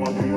Bye-bye.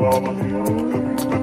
about you.